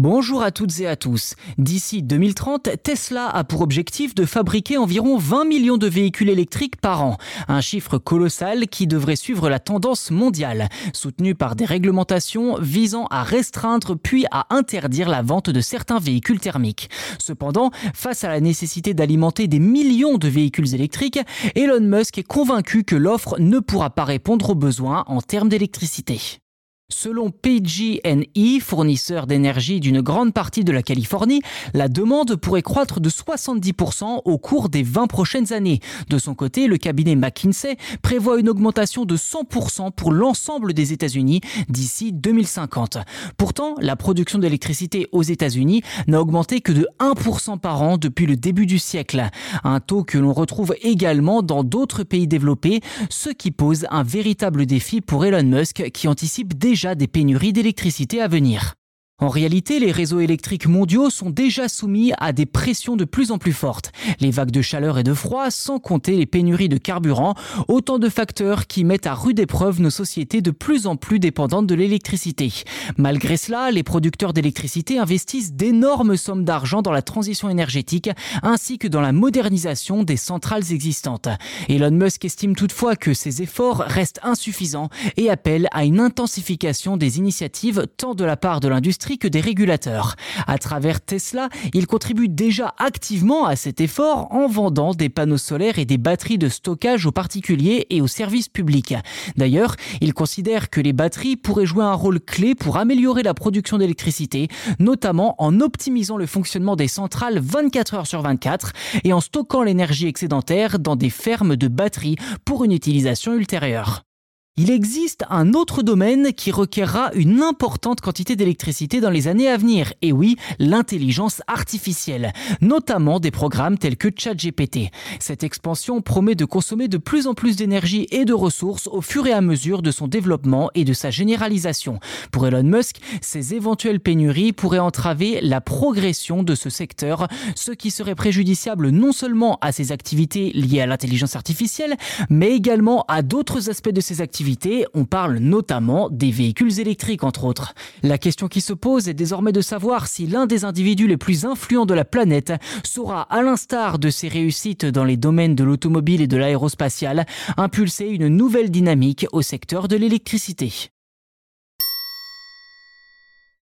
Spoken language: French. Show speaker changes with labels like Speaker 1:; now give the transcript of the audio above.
Speaker 1: Bonjour à toutes et à tous. D'ici 2030, Tesla a pour objectif de fabriquer environ 20 millions de véhicules électriques par an, un chiffre colossal qui devrait suivre la tendance mondiale, soutenu par des réglementations visant à restreindre puis à interdire la vente de certains véhicules thermiques. Cependant, face à la nécessité d'alimenter des millions de véhicules électriques, Elon Musk est convaincu que l'offre ne pourra pas répondre aux besoins en termes d'électricité. Selon PG&E, fournisseur d'énergie d'une grande partie de la Californie, la demande pourrait croître de 70% au cours des 20 prochaines années. De son côté, le cabinet McKinsey prévoit une augmentation de 100% pour l'ensemble des États-Unis d'ici 2050. Pourtant, la production d'électricité aux États-Unis n'a augmenté que de 1% par an depuis le début du siècle, un taux que l'on retrouve également dans d'autres pays développés, ce qui pose un véritable défi pour Elon Musk qui anticipe déjà des pénuries d'électricité à venir. En réalité, les réseaux électriques mondiaux sont déjà soumis à des pressions de plus en plus fortes. Les vagues de chaleur et de froid, sans compter les pénuries de carburant, autant de facteurs qui mettent à rude épreuve nos sociétés de plus en plus dépendantes de l'électricité. Malgré cela, les producteurs d'électricité investissent d'énormes sommes d'argent dans la transition énergétique ainsi que dans la modernisation des centrales existantes. Elon Musk estime toutefois que ces efforts restent insuffisants et appelle à une intensification des initiatives tant de la part de l'industrie que des régulateurs. À travers Tesla, il contribue déjà activement à cet effort en vendant des panneaux solaires et des batteries de stockage aux particuliers et aux services publics. D'ailleurs, il considère que les batteries pourraient jouer un rôle clé pour améliorer la production d'électricité, notamment en optimisant le fonctionnement des centrales 24 heures sur 24 et en stockant l'énergie excédentaire dans des fermes de batteries pour une utilisation ultérieure. Il existe un autre domaine qui requerra une importante quantité d'électricité dans les années à venir, et oui, l'intelligence artificielle, notamment des programmes tels que ChatGPT. Cette expansion promet de consommer de plus en plus d'énergie et de ressources au fur et à mesure de son développement et de sa généralisation. Pour Elon Musk, ces éventuelles pénuries pourraient entraver la progression de ce secteur, ce qui serait préjudiciable non seulement à ses activités liées à l'intelligence artificielle, mais également à d'autres aspects de ses activités on parle notamment des véhicules électriques entre autres. La question qui se pose est désormais de savoir si l'un des individus les plus influents de la planète saura, à l'instar de ses réussites dans les domaines de l'automobile et de l'aérospatiale, impulser une nouvelle dynamique au secteur de l'électricité.